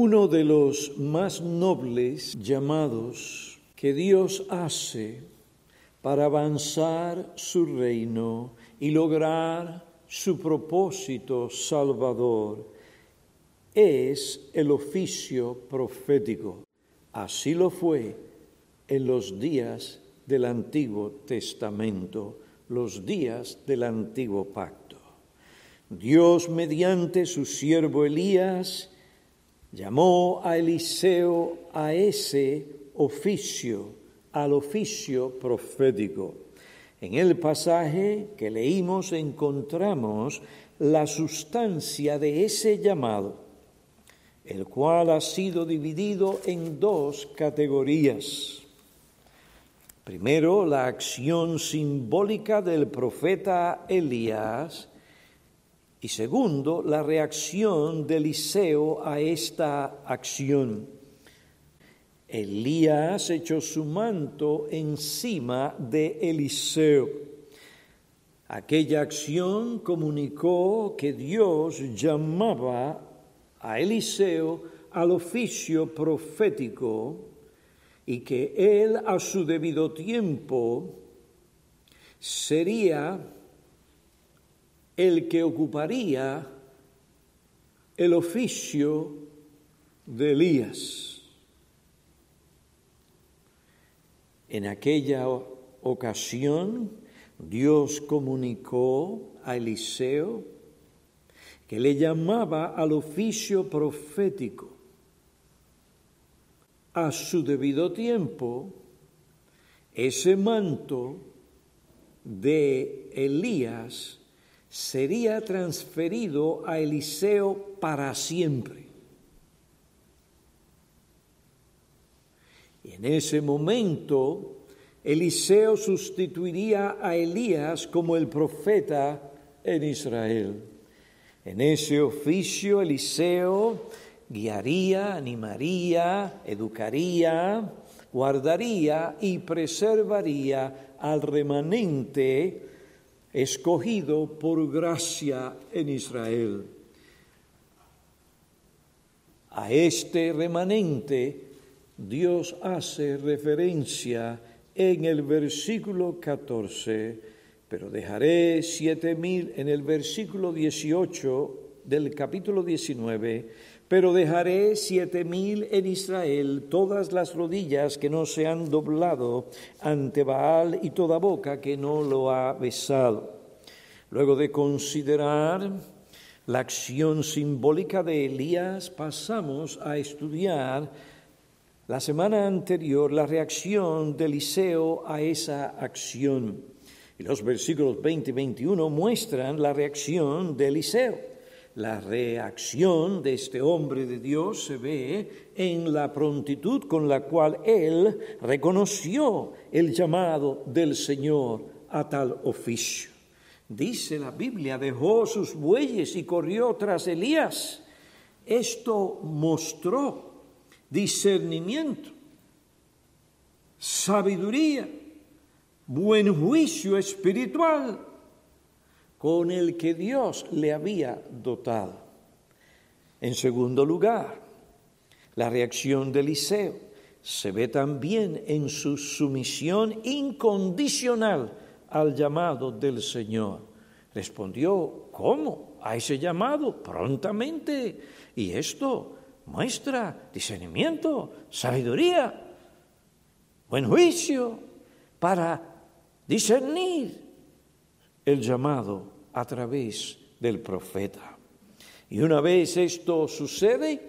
Uno de los más nobles llamados que Dios hace para avanzar su reino y lograr su propósito salvador es el oficio profético. Así lo fue en los días del Antiguo Testamento, los días del Antiguo Pacto. Dios, mediante su siervo Elías, llamó a Eliseo a ese oficio, al oficio profético. En el pasaje que leímos encontramos la sustancia de ese llamado, el cual ha sido dividido en dos categorías. Primero, la acción simbólica del profeta Elías y segundo, la reacción de Eliseo a esta acción. Elías echó su manto encima de Eliseo. Aquella acción comunicó que Dios llamaba a Eliseo al oficio profético y que él a su debido tiempo sería el que ocuparía el oficio de Elías. En aquella ocasión Dios comunicó a Eliseo que le llamaba al oficio profético. A su debido tiempo, ese manto de Elías sería transferido a Eliseo para siempre. Y en ese momento, Eliseo sustituiría a Elías como el profeta en Israel. En ese oficio, Eliseo guiaría, animaría, educaría, guardaría y preservaría al remanente escogido por gracia en Israel. A este remanente Dios hace referencia en el versículo 14, pero dejaré siete mil en el versículo 18 del capítulo 19, pero dejaré siete mil en Israel todas las rodillas que no se han doblado ante Baal y toda boca que no lo ha besado. Luego de considerar la acción simbólica de Elías, pasamos a estudiar la semana anterior la reacción de Eliseo a esa acción. Y los versículos 20 y 21 muestran la reacción de Eliseo. La reacción de este hombre de Dios se ve en la prontitud con la cual él reconoció el llamado del Señor a tal oficio. Dice la Biblia, dejó sus bueyes y corrió tras Elías. Esto mostró discernimiento, sabiduría, buen juicio espiritual con el que Dios le había dotado. En segundo lugar, la reacción de Eliseo se ve también en su sumisión incondicional al llamado del Señor. Respondió, ¿cómo? A ese llamado, prontamente. Y esto muestra discernimiento, sabiduría, buen juicio para discernir el llamado a través del profeta. Y una vez esto sucede,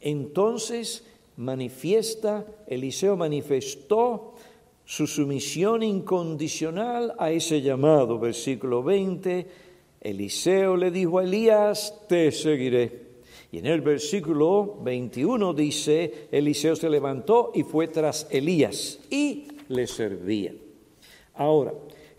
entonces manifiesta, Eliseo manifestó su sumisión incondicional a ese llamado. Versículo 20, Eliseo le dijo a Elías, te seguiré. Y en el versículo 21 dice, Eliseo se levantó y fue tras Elías y le servía. Ahora,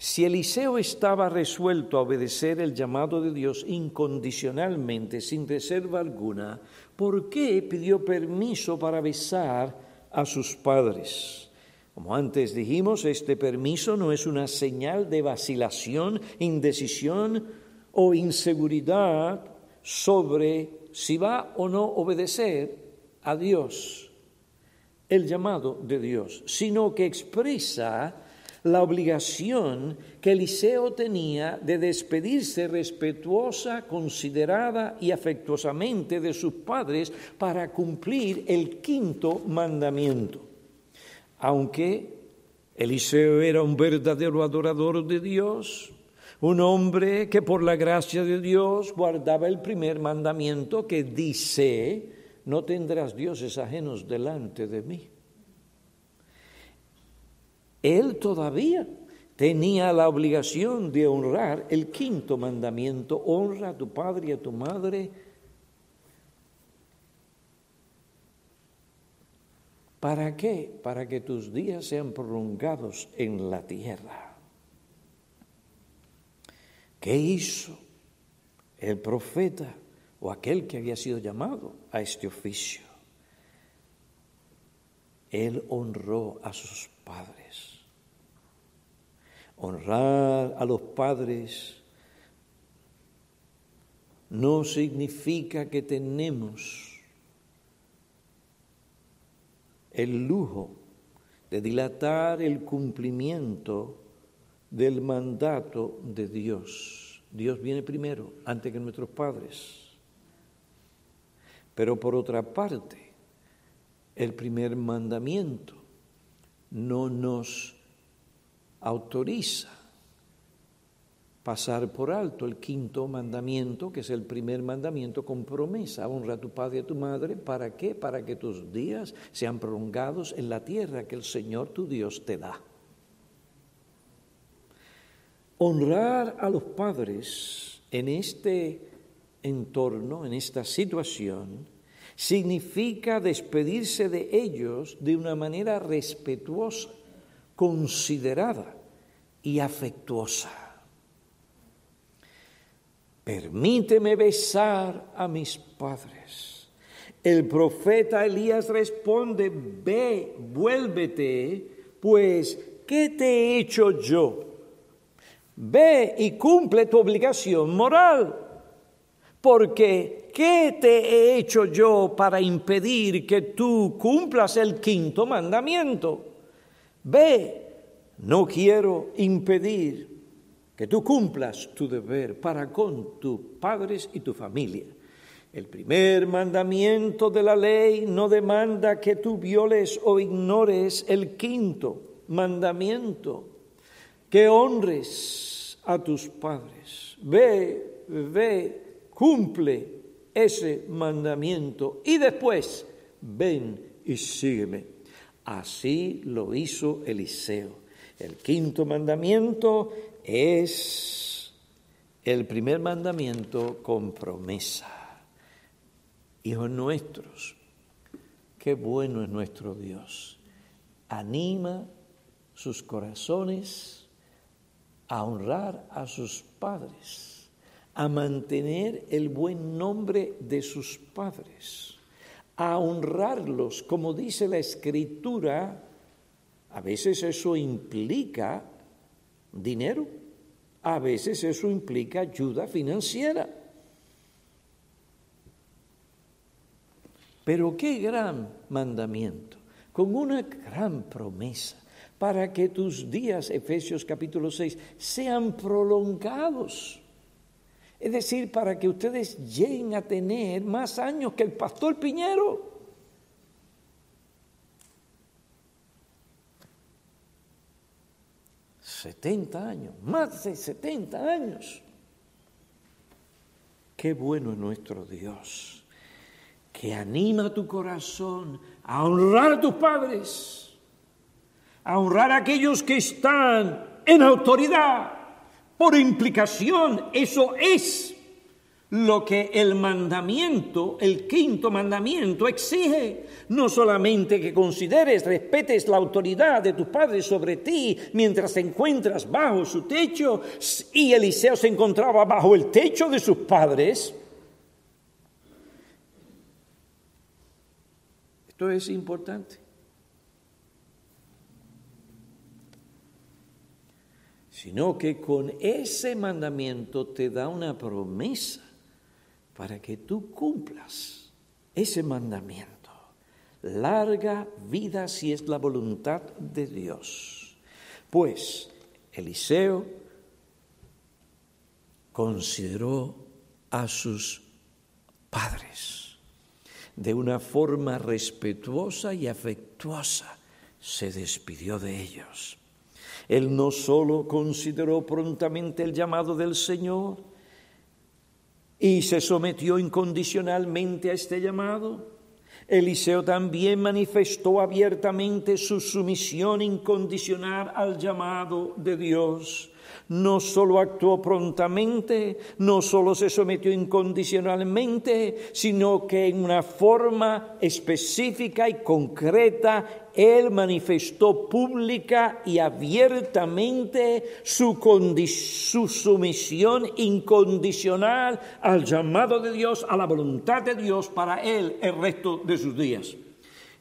si Eliseo estaba resuelto a obedecer el llamado de Dios incondicionalmente, sin reserva alguna, ¿por qué pidió permiso para besar a sus padres? Como antes dijimos, este permiso no es una señal de vacilación, indecisión o inseguridad sobre si va o no obedecer a Dios, el llamado de Dios, sino que expresa la obligación que Eliseo tenía de despedirse respetuosa, considerada y afectuosamente de sus padres para cumplir el quinto mandamiento. Aunque Eliseo era un verdadero adorador de Dios, un hombre que por la gracia de Dios guardaba el primer mandamiento que dice, no tendrás dioses ajenos delante de mí. Él todavía tenía la obligación de honrar el quinto mandamiento, honra a tu padre y a tu madre. ¿Para qué? Para que tus días sean prolongados en la tierra. ¿Qué hizo el profeta o aquel que había sido llamado a este oficio? Él honró a sus padres. Honrar a los padres no significa que tenemos el lujo de dilatar el cumplimiento del mandato de Dios. Dios viene primero, antes que nuestros padres. Pero por otra parte, el primer mandamiento no nos autoriza pasar por alto el quinto mandamiento, que es el primer mandamiento con promesa. Honra a tu padre y a tu madre. ¿Para qué? Para que tus días sean prolongados en la tierra que el Señor tu Dios te da. Honrar a los padres en este entorno, en esta situación, significa despedirse de ellos de una manera respetuosa considerada y afectuosa. Permíteme besar a mis padres. El profeta Elías responde, ve, vuélvete, pues, ¿qué te he hecho yo? Ve y cumple tu obligación moral, porque ¿qué te he hecho yo para impedir que tú cumplas el quinto mandamiento? Ve, no quiero impedir que tú cumplas tu deber para con tus padres y tu familia. El primer mandamiento de la ley no demanda que tú violes o ignores el quinto mandamiento, que honres a tus padres. Ve, ve, cumple ese mandamiento y después ven y sígueme. Así lo hizo Eliseo. El quinto mandamiento es el primer mandamiento con promesa. Hijos nuestros, qué bueno es nuestro Dios. Anima sus corazones a honrar a sus padres, a mantener el buen nombre de sus padres a honrarlos, como dice la escritura, a veces eso implica dinero, a veces eso implica ayuda financiera. Pero qué gran mandamiento, con una gran promesa para que tus días, Efesios capítulo 6, sean prolongados. Es decir, para que ustedes lleguen a tener más años que el pastor Piñero. Setenta años, más de setenta años. Qué bueno es nuestro Dios, que anima tu corazón a honrar a tus padres, a honrar a aquellos que están en autoridad por implicación, eso es lo que el mandamiento, el quinto mandamiento exige. No solamente que consideres, respetes la autoridad de tu padre sobre ti mientras te encuentras bajo su techo y Eliseo se encontraba bajo el techo de sus padres. Esto es importante. Sino que con ese mandamiento te da una promesa para que tú cumplas ese mandamiento. larga vida si es la voluntad de Dios. Pues Eliseo consideró a sus padres de una forma respetuosa y afectuosa. Se despidió de ellos. Él no solo consideró prontamente el llamado del Señor y se sometió incondicionalmente a este llamado, Eliseo también manifestó abiertamente su sumisión incondicional al llamado de Dios no solo actuó prontamente, no solo se sometió incondicionalmente, sino que en una forma específica y concreta, él manifestó pública y abiertamente su, su sumisión incondicional al llamado de Dios, a la voluntad de Dios para él el resto de sus días.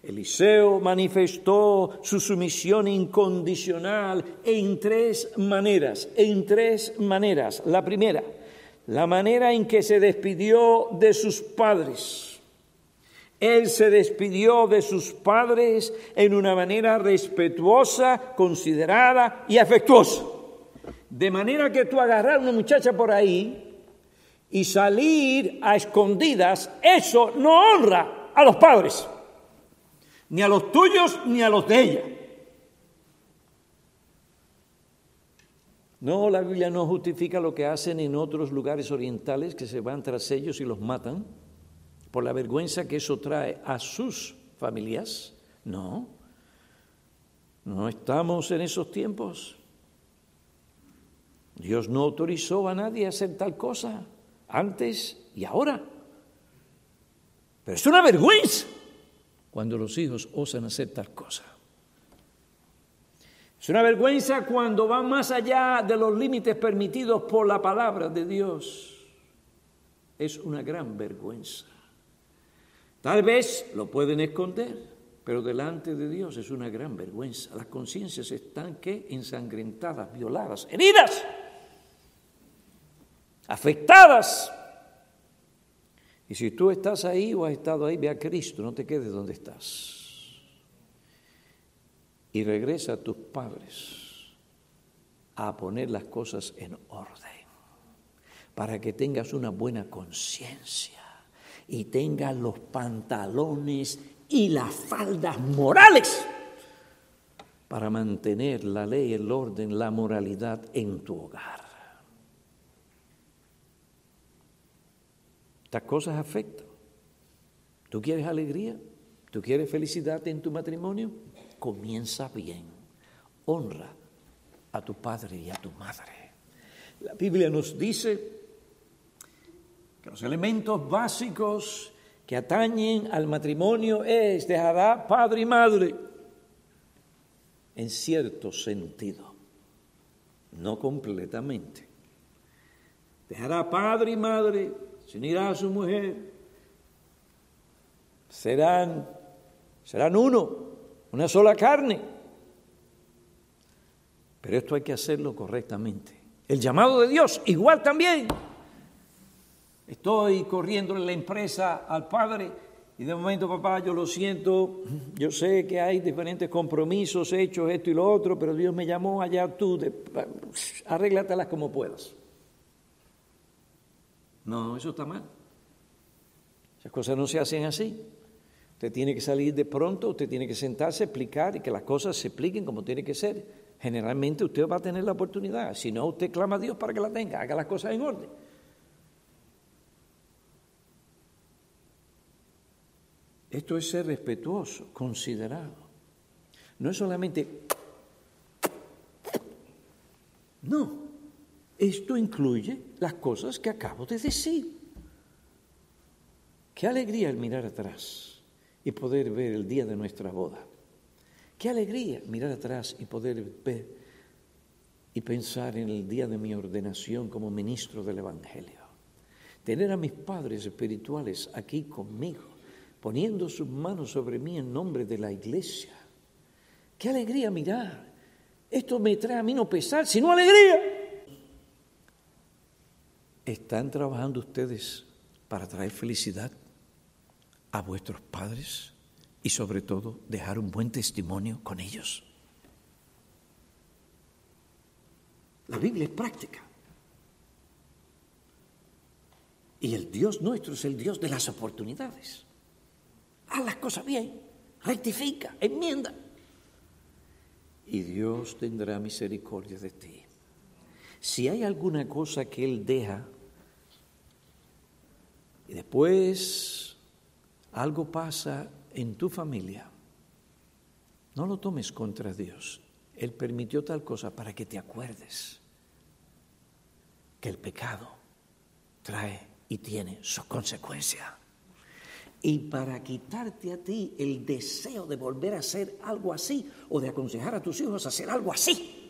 Eliseo manifestó su sumisión incondicional en tres maneras, en tres maneras. La primera, la manera en que se despidió de sus padres. Él se despidió de sus padres en una manera respetuosa, considerada y afectuosa. De manera que tú agarrar a una muchacha por ahí y salir a escondidas, eso no honra a los padres ni a los tuyos ni a los de ella. No, la Biblia no justifica lo que hacen en otros lugares orientales que se van tras ellos y los matan por la vergüenza que eso trae a sus familias. No, no estamos en esos tiempos. Dios no autorizó a nadie a hacer tal cosa antes y ahora. Pero es una vergüenza cuando los hijos osan hacer tal cosa. Es una vergüenza cuando van más allá de los límites permitidos por la palabra de Dios. Es una gran vergüenza. Tal vez lo pueden esconder, pero delante de Dios es una gran vergüenza. Las conciencias están que ensangrentadas, violadas, heridas, afectadas y si tú estás ahí o has estado ahí, ve a Cristo, no te quedes donde estás. Y regresa a tus padres a poner las cosas en orden, para que tengas una buena conciencia y tengas los pantalones y las faldas morales para mantener la ley, el orden, la moralidad en tu hogar. Estas cosas afectan. ¿Tú quieres alegría? ¿Tú quieres felicidad en tu matrimonio? Comienza bien. Honra a tu padre y a tu madre. La Biblia nos dice que los elementos básicos que atañen al matrimonio es dejará padre y madre en cierto sentido, no completamente. Dejará padre y madre se unirá a su mujer, serán, serán uno, una sola carne. Pero esto hay que hacerlo correctamente. El llamado de Dios, igual también. Estoy corriendo en la empresa al Padre y de momento, papá, yo lo siento, yo sé que hay diferentes compromisos hechos, esto y lo otro, pero Dios me llamó allá tú, de, arréglatelas como puedas. No, eso está mal. Esas cosas no se hacen así. Usted tiene que salir de pronto, usted tiene que sentarse, explicar y que las cosas se expliquen como tiene que ser. Generalmente usted va a tener la oportunidad. Si no, usted clama a Dios para que la tenga, haga las cosas en orden. Esto es ser respetuoso, considerado. No es solamente... No, esto incluye las cosas que acabo de decir. Qué alegría el mirar atrás y poder ver el día de nuestra boda. Qué alegría mirar atrás y poder ver y pensar en el día de mi ordenación como ministro del Evangelio. Tener a mis padres espirituales aquí conmigo, poniendo sus manos sobre mí en nombre de la iglesia. Qué alegría mirar. Esto me trae a mí no pesar, sino alegría. ¿Están trabajando ustedes para traer felicidad a vuestros padres y sobre todo dejar un buen testimonio con ellos. La Biblia es práctica. Y el Dios nuestro es el Dios de las oportunidades. Haz las cosas bien, rectifica, enmienda. Y Dios tendrá misericordia de ti. Si hay alguna cosa que Él deja y después algo pasa en tu familia, no lo tomes contra Dios. Él permitió tal cosa para que te acuerdes que el pecado trae y tiene su consecuencia. Y para quitarte a ti el deseo de volver a hacer algo así o de aconsejar a tus hijos a hacer algo así.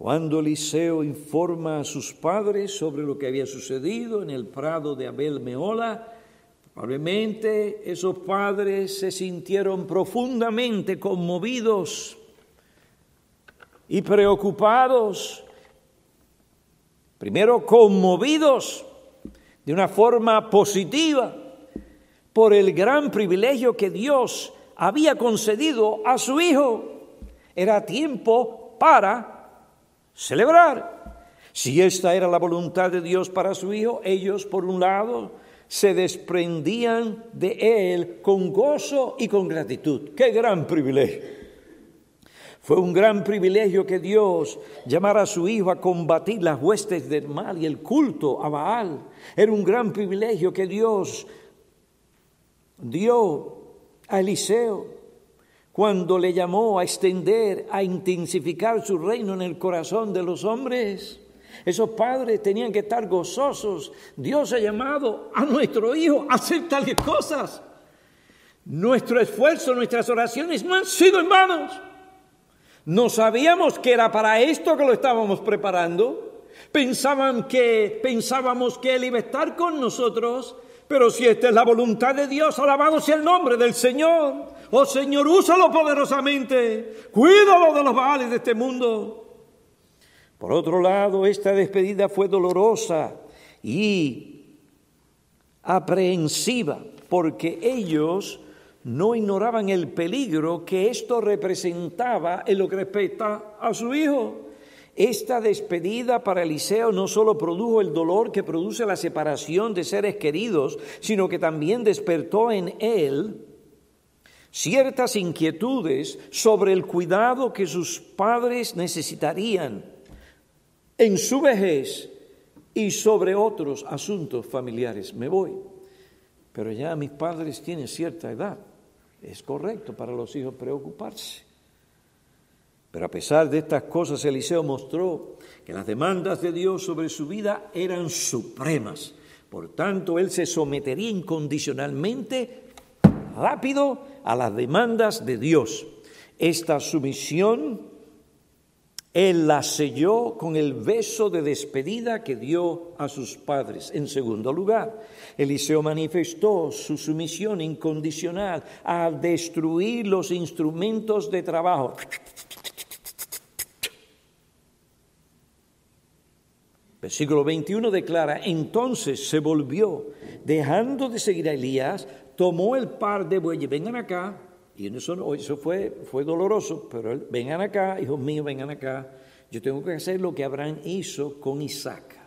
Cuando Eliseo informa a sus padres sobre lo que había sucedido en el prado de Abel Meola, Probablemente esos padres se sintieron profundamente conmovidos y preocupados, primero conmovidos de una forma positiva por el gran privilegio que Dios había concedido a su hijo. Era tiempo para celebrar. Si esta era la voluntad de Dios para su hijo, ellos por un lado se desprendían de él con gozo y con gratitud. ¡Qué gran privilegio! Fue un gran privilegio que Dios llamara a su hijo a combatir las huestes del mal y el culto a Baal. Era un gran privilegio que Dios dio a Eliseo cuando le llamó a extender, a intensificar su reino en el corazón de los hombres. Esos padres tenían que estar gozosos. Dios ha llamado a nuestro hijo a hacer tales cosas. Nuestro esfuerzo, nuestras oraciones no han sido en manos. No sabíamos que era para esto que lo estábamos preparando. Pensaban que, pensábamos que Él iba a estar con nosotros, pero si esta es la voluntad de Dios, alabado sea el nombre del Señor. Oh Señor, úsalo poderosamente. Cuídalo de los males de este mundo. Por otro lado, esta despedida fue dolorosa y aprehensiva, porque ellos no ignoraban el peligro que esto representaba en lo que respecta a su hijo. Esta despedida para Eliseo no solo produjo el dolor que produce la separación de seres queridos, sino que también despertó en él ciertas inquietudes sobre el cuidado que sus padres necesitarían en su vejez y sobre otros asuntos familiares. Me voy. Pero ya mis padres tienen cierta edad. Es correcto para los hijos preocuparse. Pero a pesar de estas cosas, Eliseo mostró que las demandas de Dios sobre su vida eran supremas. Por tanto, él se sometería incondicionalmente, rápido, a las demandas de Dios. Esta sumisión él la selló con el beso de despedida que dio a sus padres. En segundo lugar, Eliseo manifestó su sumisión incondicional a destruir los instrumentos de trabajo. Versículo 21 declara, entonces se volvió, dejando de seguir a Elías, tomó el par de bueyes, vengan acá, y eso, eso fue, fue doloroso, pero vengan acá, hijos míos, vengan acá. Yo tengo que hacer lo que Abraham hizo con Isaac.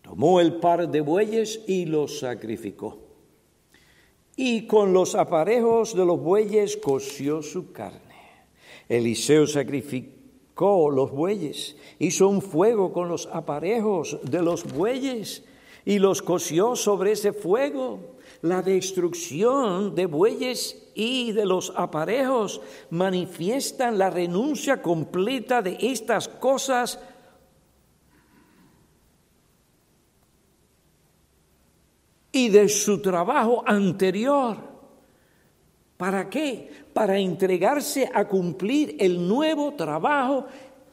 Tomó el par de bueyes y los sacrificó. Y con los aparejos de los bueyes coció su carne. Eliseo sacrificó los bueyes, hizo un fuego con los aparejos de los bueyes y los coció sobre ese fuego la destrucción de bueyes y de los aparejos manifiestan la renuncia completa de estas cosas y de su trabajo anterior. ¿Para qué? Para entregarse a cumplir el nuevo trabajo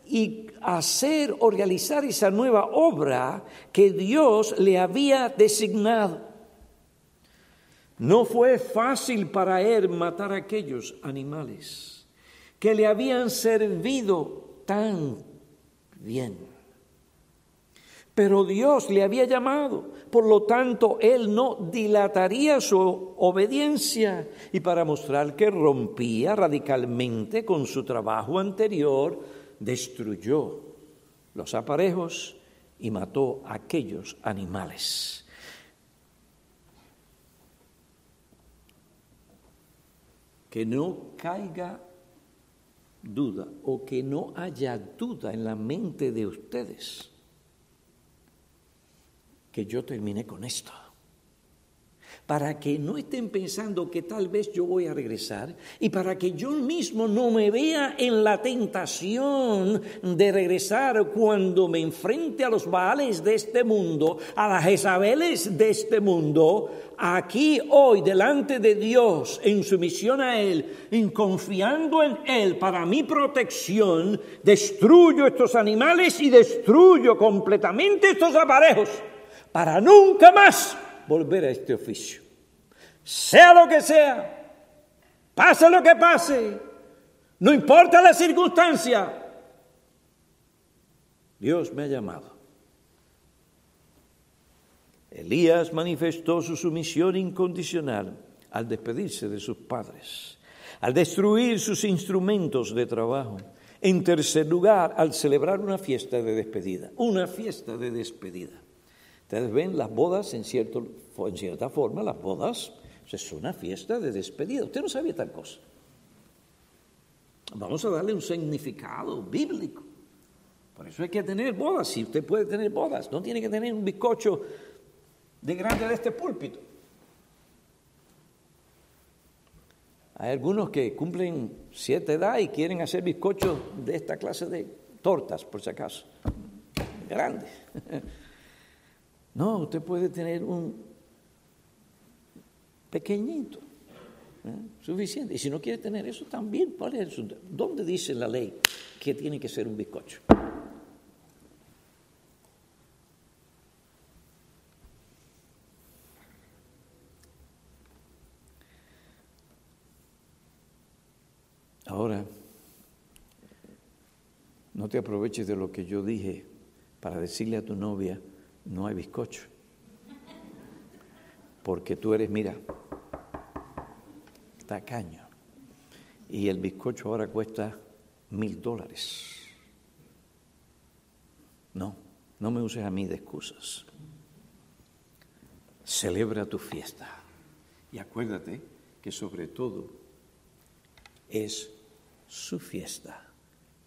y hacer o realizar esa nueva obra que Dios le había designado. No fue fácil para él matar a aquellos animales que le habían servido tan bien. Pero Dios le había llamado, por lo tanto él no dilataría su obediencia y para mostrar que rompía radicalmente con su trabajo anterior, destruyó los aparejos y mató a aquellos animales. que no caiga duda o que no haya duda en la mente de ustedes que yo termine con esto para que no estén pensando que tal vez yo voy a regresar y para que yo mismo no me vea en la tentación de regresar cuando me enfrente a los Baales de este mundo, a las Jezabeles de este mundo, aquí hoy delante de Dios en sumisión a Él, en confiando en Él para mi protección, destruyo estos animales y destruyo completamente estos aparejos para nunca más volver a este oficio. Sea lo que sea, pase lo que pase, no importa la circunstancia, Dios me ha llamado. Elías manifestó su sumisión incondicional al despedirse de sus padres, al destruir sus instrumentos de trabajo. En tercer lugar, al celebrar una fiesta de despedida, una fiesta de despedida. Ustedes ven las bodas en, cierto, en cierta forma, las bodas es una fiesta de despedida. Usted no sabía tal cosa. Vamos a darle un significado bíblico. Por eso hay que tener bodas. Si usted puede tener bodas, no tiene que tener un bizcocho de grande de este púlpito. Hay algunos que cumplen siete edad y quieren hacer bizcochos de esta clase de tortas, por si acaso. Grandes. No, usted puede tener un pequeñito, ¿eh? suficiente. Y si no quiere tener eso, también, ¿cuál es ¿Dónde dice la ley que tiene que ser un bizcocho? Ahora, no te aproveches de lo que yo dije para decirle a tu novia, no hay bizcocho. Porque tú eres, mira, tacaño. Y el bizcocho ahora cuesta mil dólares. No, no me uses a mí de excusas. Celebra tu fiesta. Y acuérdate que sobre todo es su fiesta,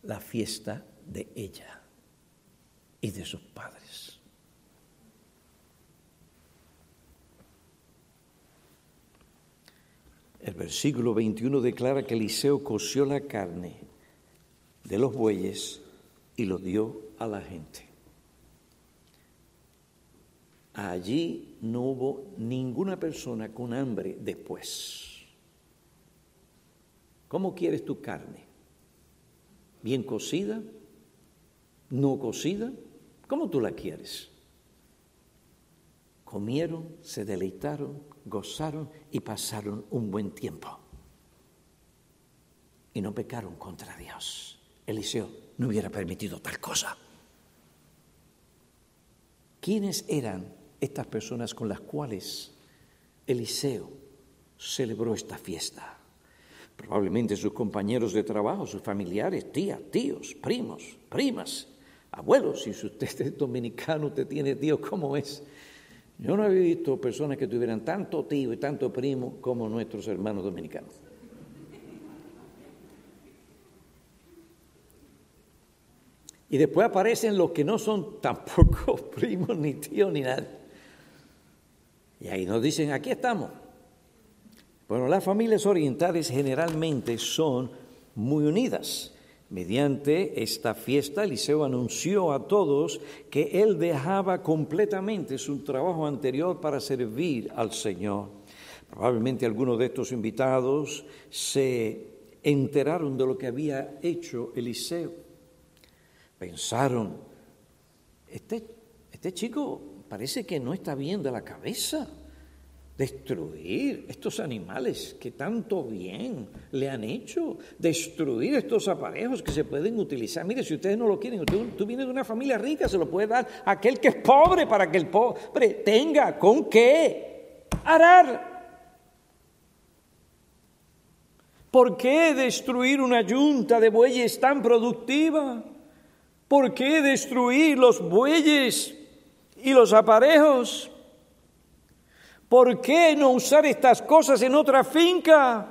la fiesta de ella y de sus padres. El versículo 21 declara que Eliseo coció la carne de los bueyes y lo dio a la gente. Allí no hubo ninguna persona con hambre después. ¿Cómo quieres tu carne? ¿Bien cocida? ¿No cocida? ¿Cómo tú la quieres? Comieron, se deleitaron, gozaron y pasaron un buen tiempo. Y no pecaron contra Dios. Eliseo no hubiera permitido tal cosa. ¿Quiénes eran estas personas con las cuales Eliseo celebró esta fiesta? Probablemente sus compañeros de trabajo, sus familiares, tías, tíos, primos, primas, abuelos. Si usted es dominicano, usted tiene ¿cómo es? Yo no he visto personas que tuvieran tanto tío y tanto primo como nuestros hermanos dominicanos. Y después aparecen los que no son tampoco primos, ni tíos, ni nada. Y ahí nos dicen, aquí estamos. Bueno, las familias orientales generalmente son muy unidas. Mediante esta fiesta, Eliseo anunció a todos que él dejaba completamente su trabajo anterior para servir al Señor. Probablemente algunos de estos invitados se enteraron de lo que había hecho Eliseo. Pensaron, este, este chico parece que no está bien de la cabeza. Destruir estos animales que tanto bien le han hecho, destruir estos aparejos que se pueden utilizar. Mire, si ustedes no lo quieren, tú, vienes de una familia rica, se lo puede dar a aquel que es pobre para que el pobre tenga con qué arar. ¿Por qué destruir una yunta de bueyes tan productiva? ¿Por qué destruir los bueyes y los aparejos? ¿Por qué no usar estas cosas en otra finca?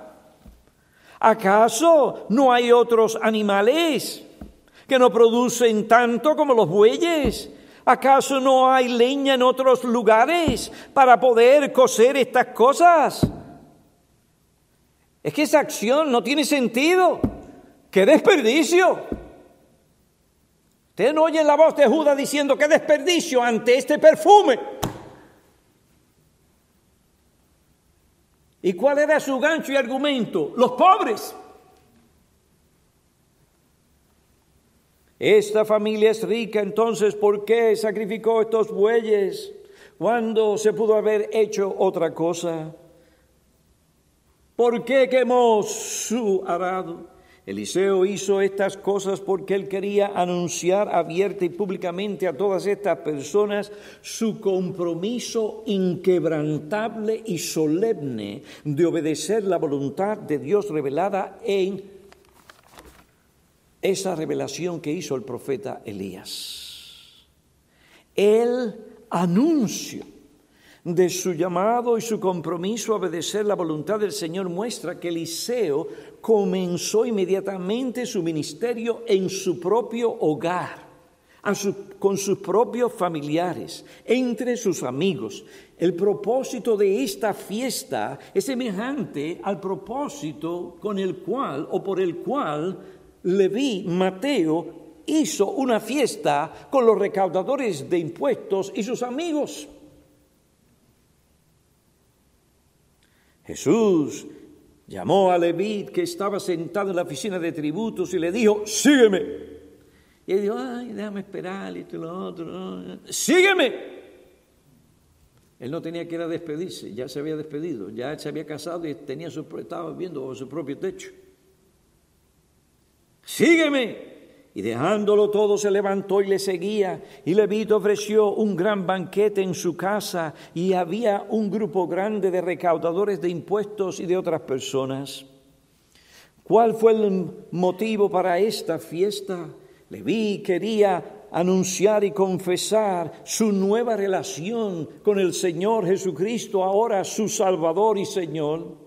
¿Acaso no hay otros animales que no producen tanto como los bueyes? ¿Acaso no hay leña en otros lugares para poder coser estas cosas? Es que esa acción no tiene sentido. ¡Qué desperdicio! Ustedes no oyen la voz de Judas diciendo qué desperdicio ante este perfume. ¿Y cuál era su gancho y argumento? Los pobres. Esta familia es rica, entonces ¿por qué sacrificó estos bueyes cuando se pudo haber hecho otra cosa? ¿Por qué quemó su arado? Eliseo hizo estas cosas porque él quería anunciar abierta y públicamente a todas estas personas su compromiso inquebrantable y solemne de obedecer la voluntad de Dios revelada en esa revelación que hizo el profeta Elías. El anuncio de su llamado y su compromiso a obedecer la voluntad del Señor muestra que Eliseo comenzó inmediatamente su ministerio en su propio hogar, con sus propios familiares, entre sus amigos. El propósito de esta fiesta es semejante al propósito con el cual o por el cual Leví, Mateo, hizo una fiesta con los recaudadores de impuestos y sus amigos. Jesús llamó a Levit que estaba sentado en la oficina de tributos y le dijo, sígueme. Y él dijo, ay, déjame esperar, y esto lo otro. Sígueme. Él no tenía que ir a despedirse, ya se había despedido, ya se había casado y tenía su, estaba viviendo su propio techo. Sígueme. Y dejándolo todo se levantó y le seguía. Y Levito ofreció un gran banquete en su casa y había un grupo grande de recaudadores de impuestos y de otras personas. ¿Cuál fue el motivo para esta fiesta? Leví quería anunciar y confesar su nueva relación con el Señor Jesucristo, ahora su Salvador y Señor.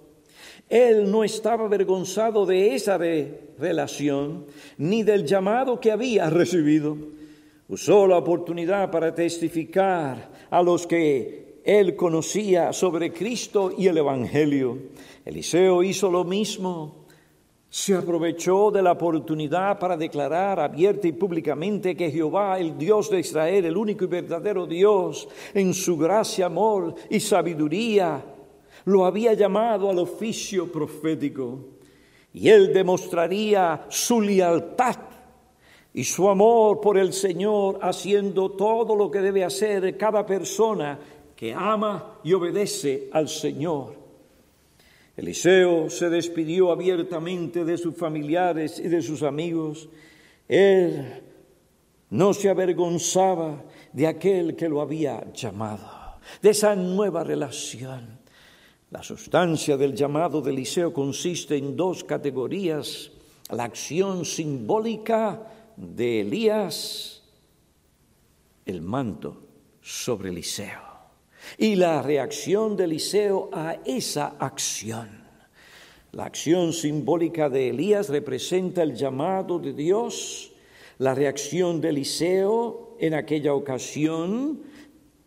Él no estaba avergonzado de esa relación ni del llamado que había recibido. Usó la oportunidad para testificar a los que él conocía sobre Cristo y el Evangelio. Eliseo hizo lo mismo. Se aprovechó de la oportunidad para declarar abierta y públicamente que Jehová, el Dios de Israel, el único y verdadero Dios, en su gracia, amor y sabiduría, lo había llamado al oficio profético y él demostraría su lealtad y su amor por el Señor haciendo todo lo que debe hacer cada persona que ama y obedece al Señor. Eliseo se despidió abiertamente de sus familiares y de sus amigos. Él no se avergonzaba de aquel que lo había llamado, de esa nueva relación. La sustancia del llamado de Eliseo consiste en dos categorías, la acción simbólica de Elías, el manto sobre Eliseo, y la reacción de Eliseo a esa acción. La acción simbólica de Elías representa el llamado de Dios, la reacción de Eliseo en aquella ocasión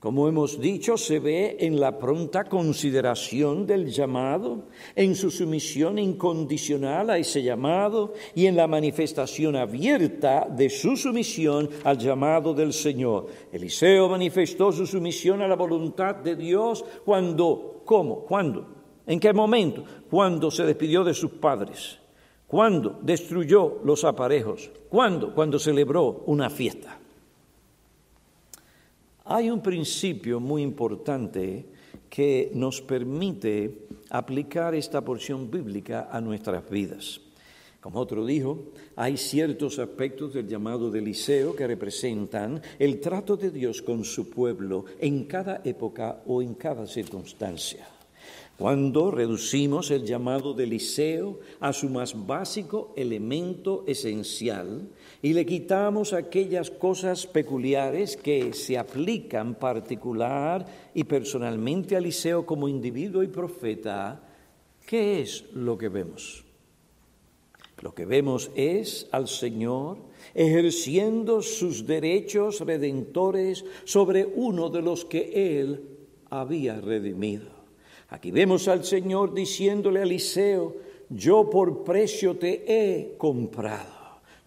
como hemos dicho, se ve en la pronta consideración del llamado, en su sumisión incondicional a ese llamado y en la manifestación abierta de su sumisión al llamado del Señor. Eliseo manifestó su sumisión a la voluntad de Dios cuando, ¿cómo? ¿Cuándo? ¿En qué momento? Cuando se despidió de sus padres. ¿Cuándo destruyó los aparejos? ¿Cuándo? Cuando celebró una fiesta. Hay un principio muy importante que nos permite aplicar esta porción bíblica a nuestras vidas. Como otro dijo, hay ciertos aspectos del llamado de Eliseo que representan el trato de Dios con su pueblo en cada época o en cada circunstancia. Cuando reducimos el llamado de Eliseo a su más básico elemento esencial y le quitamos aquellas cosas peculiares que se aplican particular y personalmente a Eliseo como individuo y profeta, ¿qué es lo que vemos? Lo que vemos es al Señor ejerciendo sus derechos redentores sobre uno de los que Él había redimido. Aquí vemos al Señor diciéndole a Eliseo, yo por precio te he comprado,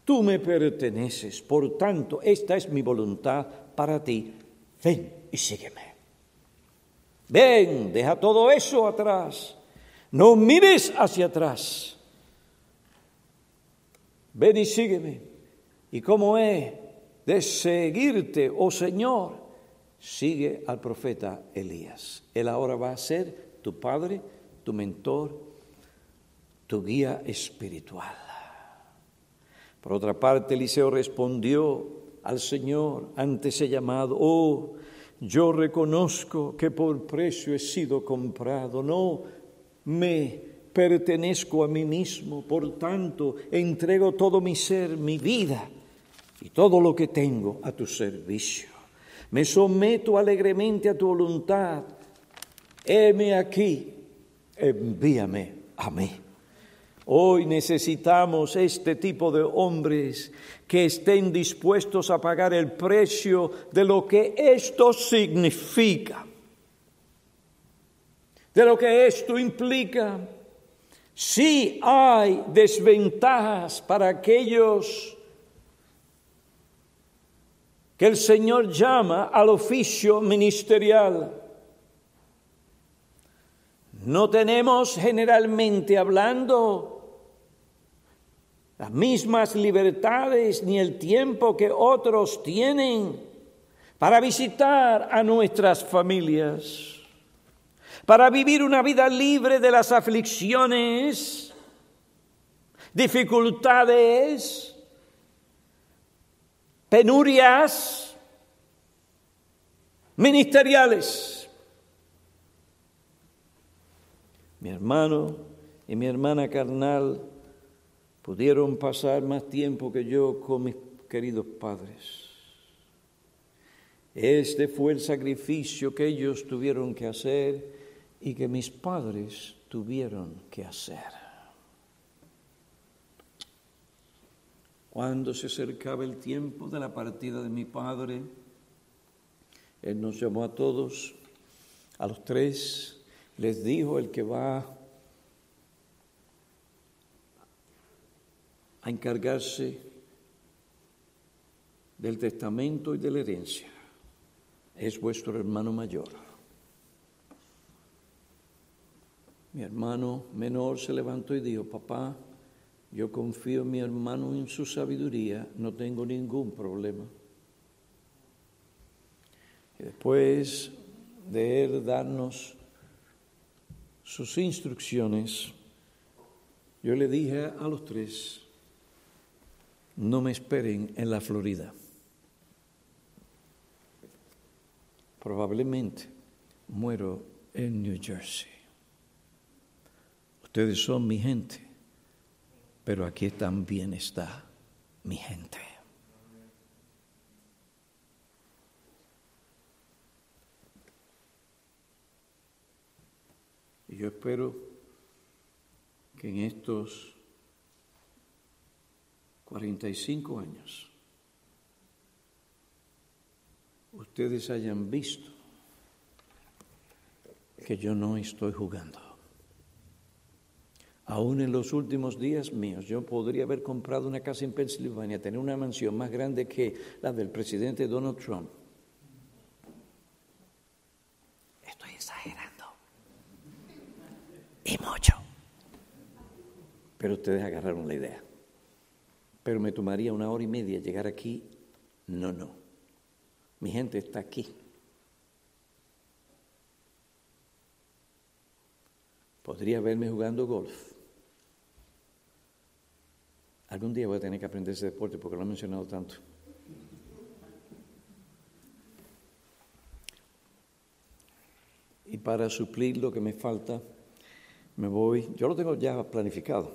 tú me perteneces, por tanto, esta es mi voluntad para ti, ven y sígueme. Ven, deja todo eso atrás, no mires hacia atrás ven y sígueme. ¿Y cómo he de seguirte, oh Señor? Sigue al profeta Elías. Él ahora va a ser tu padre, tu mentor, tu guía espiritual. Por otra parte, Eliseo respondió al Señor ante ese llamado, oh, yo reconozco que por precio he sido comprado, no me pertenezco a mí mismo, por tanto entrego todo mi ser, mi vida y todo lo que tengo a tu servicio. Me someto alegremente a tu voluntad. Heme aquí, envíame a mí. Hoy necesitamos este tipo de hombres que estén dispuestos a pagar el precio de lo que esto significa, de lo que esto implica Sí hay desventajas para aquellos que el Señor llama al oficio ministerial. No tenemos generalmente hablando las mismas libertades ni el tiempo que otros tienen para visitar a nuestras familias para vivir una vida libre de las aflicciones, dificultades, penurias ministeriales. Mi hermano y mi hermana carnal pudieron pasar más tiempo que yo con mis queridos padres. Este fue el sacrificio que ellos tuvieron que hacer y que mis padres tuvieron que hacer. Cuando se acercaba el tiempo de la partida de mi padre, él nos llamó a todos, a los tres, les dijo el que va a encargarse del testamento y de la herencia es vuestro hermano mayor. Mi hermano menor se levantó y dijo, papá, yo confío en mi hermano en su sabiduría, no tengo ningún problema. Y después de él darnos sus instrucciones, yo le dije a los tres, no me esperen en la Florida. Probablemente muero en New Jersey. Ustedes son mi gente, pero aquí también está mi gente. Y yo espero que en estos 45 años ustedes hayan visto que yo no estoy jugando. Aún en los últimos días míos, yo podría haber comprado una casa en Pensilvania, tener una mansión más grande que la del presidente Donald Trump. Estoy exagerando. Y mucho. Pero ustedes agarraron la idea. Pero me tomaría una hora y media llegar aquí. No, no. Mi gente está aquí. Podría verme jugando golf. Algún día voy a tener que aprender ese deporte porque lo he mencionado tanto. Y para suplir lo que me falta, me voy, yo lo tengo ya planificado,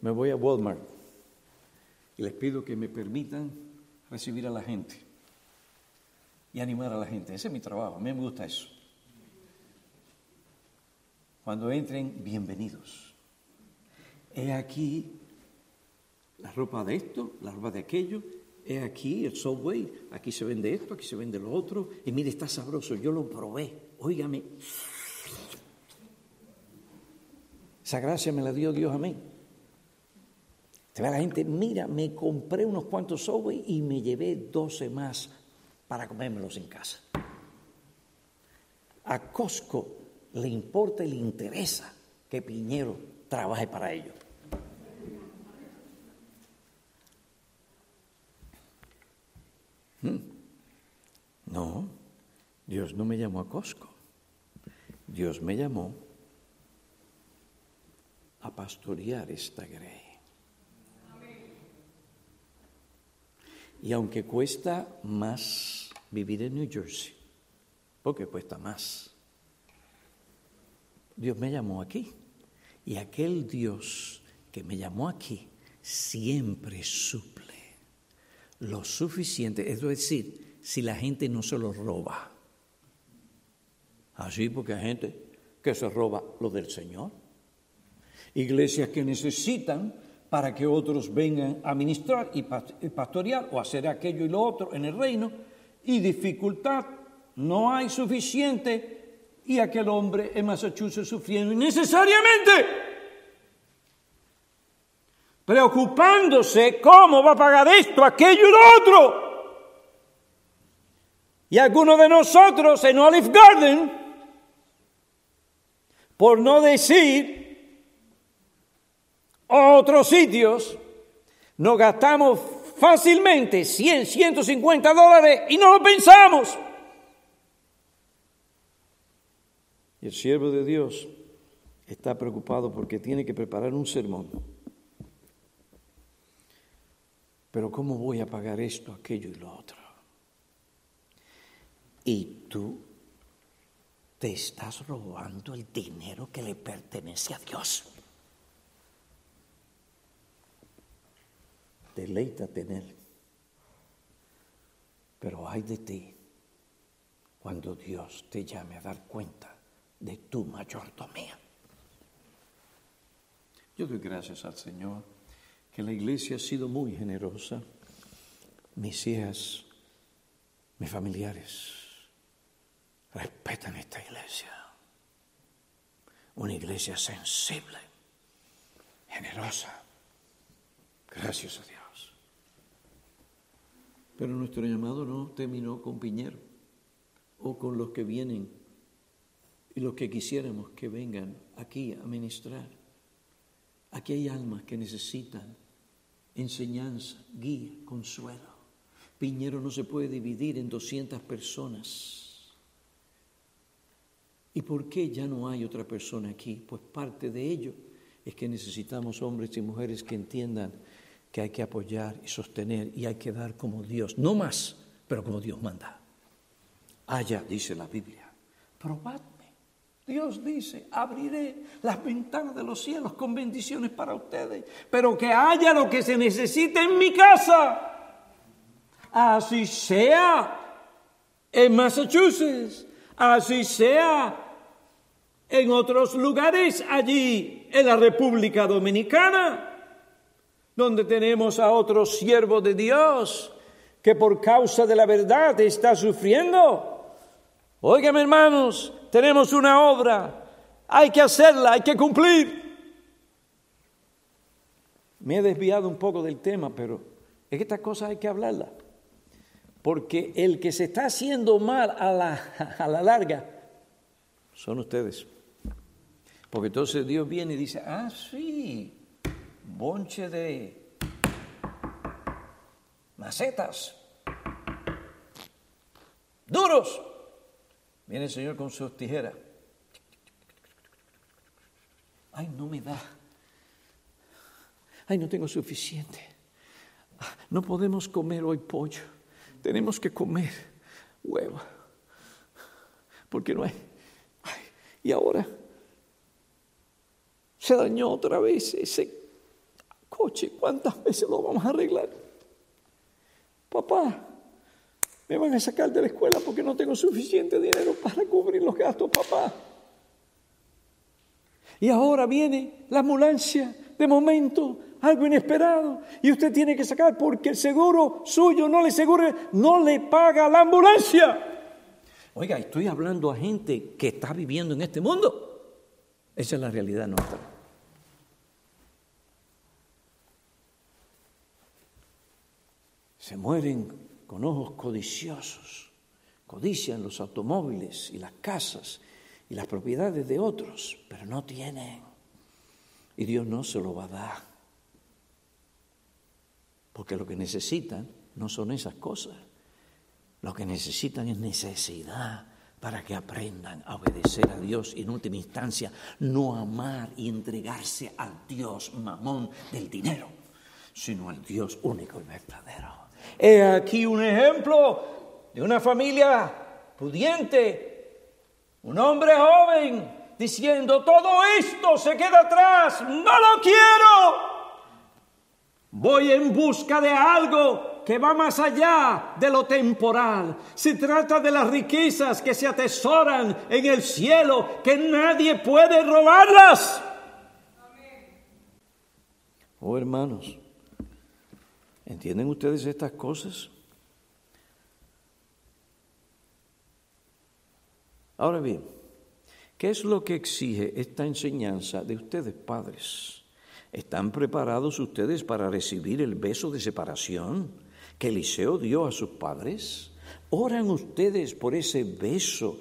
me voy a Walmart y les pido que me permitan recibir a la gente y animar a la gente. Ese es mi trabajo, a mí me gusta eso. Cuando entren, bienvenidos. He aquí la ropa de esto, la ropa de aquello, he aquí el Subway, aquí se vende esto, aquí se vende lo otro, y mire, está sabroso, yo lo probé, óigame. Esa gracia me la dio Dios a mí. Te ve la gente, mira, me compré unos cuantos Subway y me llevé 12 más para comérmelos en casa. A Costco le importa y le interesa que Piñero trabaje para ellos. Hmm. No, Dios no me llamó a Costco. Dios me llamó a pastorear esta grey. Y aunque cuesta más vivir en New Jersey, porque cuesta más, Dios me llamó aquí. Y aquel Dios que me llamó aquí siempre suple lo suficiente, es decir, si la gente no se lo roba. Así porque hay gente que se roba lo del Señor. Iglesias que necesitan para que otros vengan a ministrar y pastorear o hacer aquello y lo otro en el reino. Y dificultad, no hay suficiente. Y aquel hombre en Massachusetts sufriendo innecesariamente preocupándose cómo va a pagar esto, aquello y lo otro. Y algunos de nosotros en Olive Garden, por no decir otros sitios, nos gastamos fácilmente 100, 150 dólares y no lo pensamos. Y el siervo de Dios está preocupado porque tiene que preparar un sermón pero ¿cómo voy a pagar esto, aquello y lo otro? Y tú te estás robando el dinero que le pertenece a Dios. Deleítate en Él. Pero hay de ti cuando Dios te llame a dar cuenta de tu mayordomía. Yo doy gracias al Señor que la iglesia ha sido muy generosa. Mis hijas, mis familiares, respetan esta iglesia. Una iglesia sensible, generosa. Gracias a Dios. Pero nuestro llamado no terminó con Piñero o con los que vienen y los que quisiéramos que vengan aquí a ministrar. Aquí hay almas que necesitan enseñanza, guía, consuelo. Piñero no se puede dividir en 200 personas. ¿Y por qué ya no hay otra persona aquí? Pues parte de ello es que necesitamos hombres y mujeres que entiendan que hay que apoyar y sostener y hay que dar como Dios, no más, pero como Dios manda. Allá dice la Biblia, probad Dios dice, abriré las ventanas de los cielos con bendiciones para ustedes, pero que haya lo que se necesite en mi casa. Así sea en Massachusetts, así sea en otros lugares allí en la República Dominicana, donde tenemos a otro siervo de Dios que por causa de la verdad está sufriendo. Oigan hermanos, tenemos una obra, hay que hacerla, hay que cumplir. Me he desviado un poco del tema, pero es que estas cosas hay que hablarlas. Porque el que se está haciendo mal a la, a la larga son ustedes. Porque entonces Dios viene y dice, ah, sí, bonche de macetas, duros. Viene el Señor con sus tijeras. Ay, no me da, ay, no tengo suficiente, no podemos comer hoy pollo, tenemos que comer huevo, porque no hay, y ahora se dañó otra vez ese coche, ¿cuántas veces lo vamos a arreglar? Papá, me van a sacar de la escuela porque no tengo suficiente dinero para cubrir los gastos, papá. Y ahora viene la ambulancia, de momento, algo inesperado, y usted tiene que sacar porque el seguro suyo no le seguro, no le paga la ambulancia. Oiga, estoy hablando a gente que está viviendo en este mundo. Esa es la realidad nuestra. Se mueren con ojos codiciosos, codician los automóviles y las casas y las propiedades de otros, pero no tienen. Y Dios no se lo va a dar. Porque lo que necesitan no son esas cosas. Lo que necesitan es necesidad para que aprendan a obedecer a Dios y en última instancia no amar y entregarse al Dios mamón del dinero, sino al Dios único y verdadero. He aquí un ejemplo de una familia pudiente, un hombre joven diciendo, todo esto se queda atrás, no lo quiero. Voy en busca de algo que va más allá de lo temporal. Se trata de las riquezas que se atesoran en el cielo, que nadie puede robarlas. Oh hermanos, ¿Entienden ustedes estas cosas? Ahora bien, ¿qué es lo que exige esta enseñanza de ustedes, padres? ¿Están preparados ustedes para recibir el beso de separación que Eliseo dio a sus padres? ¿Oran ustedes por ese beso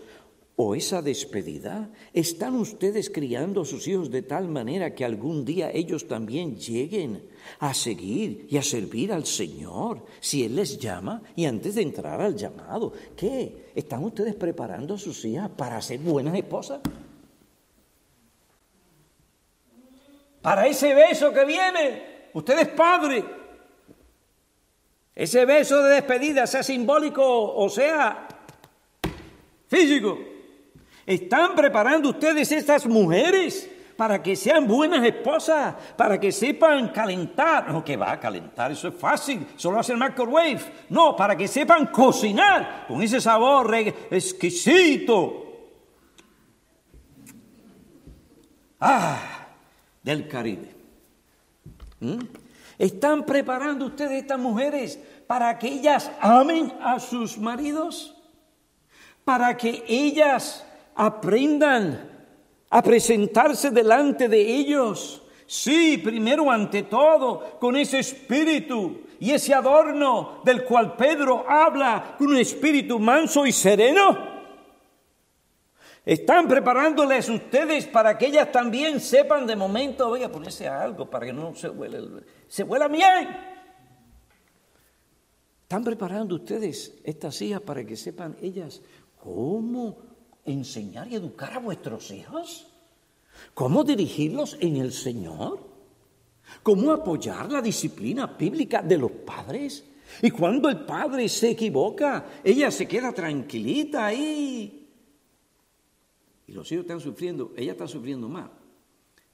o esa despedida? ¿Están ustedes criando a sus hijos de tal manera que algún día ellos también lleguen a seguir y a servir al Señor si Él les llama y antes de entrar al llamado? ¿Qué? ¿Están ustedes preparando a sus hijas para ser buenas esposas? Para ese beso que viene, usted es padre. Ese beso de despedida, sea simbólico o sea físico. ¿Están preparando ustedes estas mujeres para que sean buenas esposas, para que sepan calentar? No, que va a calentar, eso es fácil, solo hacer microwave. No, para que sepan cocinar con ese sabor exquisito. Ah, del Caribe. ¿Mm? ¿Están preparando ustedes estas mujeres para que ellas amen a sus maridos? Para que ellas aprendan a presentarse delante de ellos. Sí, primero ante todo, con ese espíritu y ese adorno del cual Pedro habla, con un espíritu manso y sereno. Están preparándoles ustedes para que ellas también sepan de momento, voy a ponerse algo para que no se huele, se huela bien. Están preparando ustedes estas hijas para que sepan ellas cómo enseñar y educar a vuestros hijos? ¿Cómo dirigirlos en el Señor? ¿Cómo apoyar la disciplina bíblica de los padres? Y cuando el padre se equivoca, ella se queda tranquilita ahí. Y los hijos están sufriendo, ella está sufriendo más.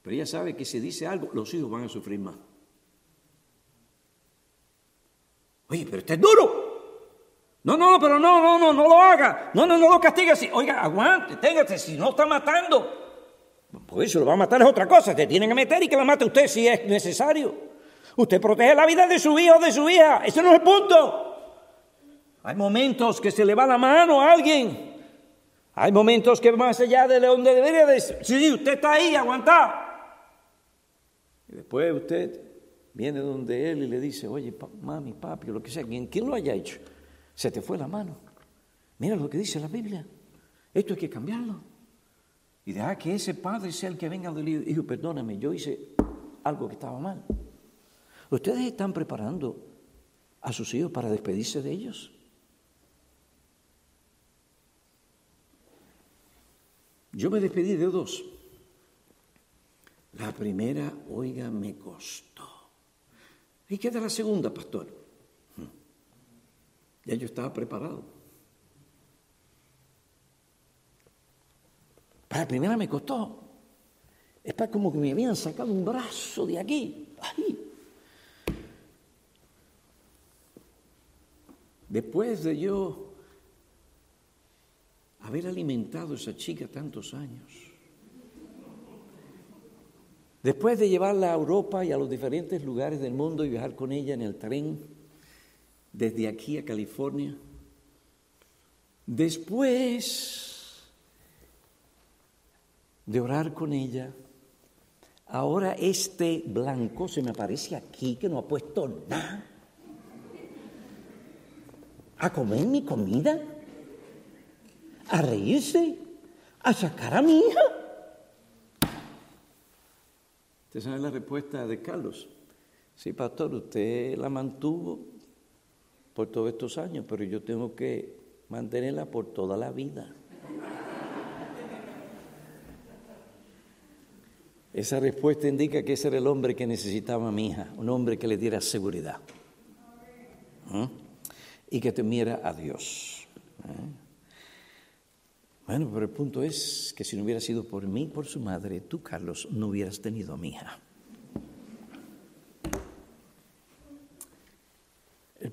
Pero ella sabe que si dice algo, los hijos van a sufrir más. Oye, pero este es duro. No, no, pero no, no, no, no lo haga. No, no, no lo castigue así. Oiga, aguante, téngate, si no está matando. Pues si lo va a matar es otra cosa. Te tienen que meter y que la mate usted si es necesario. Usted protege la vida de su hijo o de su hija. Ese no es el punto. Hay momentos que se le va la mano a alguien. Hay momentos que más allá de donde debería decir, sí, usted está ahí, aguantado. Y después usted viene donde él y le dice, oye, mami, papi, lo que sea, quien, quien lo haya hecho. Se te fue la mano. Mira lo que dice la Biblia. Esto hay que cambiarlo. Y deja que ese padre sea el que venga del. Hijo, perdóname, yo hice algo que estaba mal. ¿Ustedes están preparando a sus hijos para despedirse de ellos? Yo me despedí de dos. La primera, oiga, me costó. ¿Y qué de la segunda, pastor? Ya yo estaba preparado. Para la primera me costó. Es para como que me habían sacado un brazo de aquí. Después de yo haber alimentado a esa chica tantos años, después de llevarla a Europa y a los diferentes lugares del mundo y viajar con ella en el tren, desde aquí a California, después de orar con ella, ahora este blanco se me aparece aquí que no ha puesto nada a comer mi comida, a reírse, a sacar a mi hija. ¿Usted sabe la respuesta de Carlos? Sí, pastor, usted la mantuvo por todos estos años, pero yo tengo que mantenerla por toda la vida. Esa respuesta indica que ese era el hombre que necesitaba a mi hija, un hombre que le diera seguridad. ¿Mm? y que temiera a Dios. ¿eh? Bueno, pero el punto es que si no hubiera sido por mí, por su madre, tú, Carlos, no hubieras tenido a mi hija.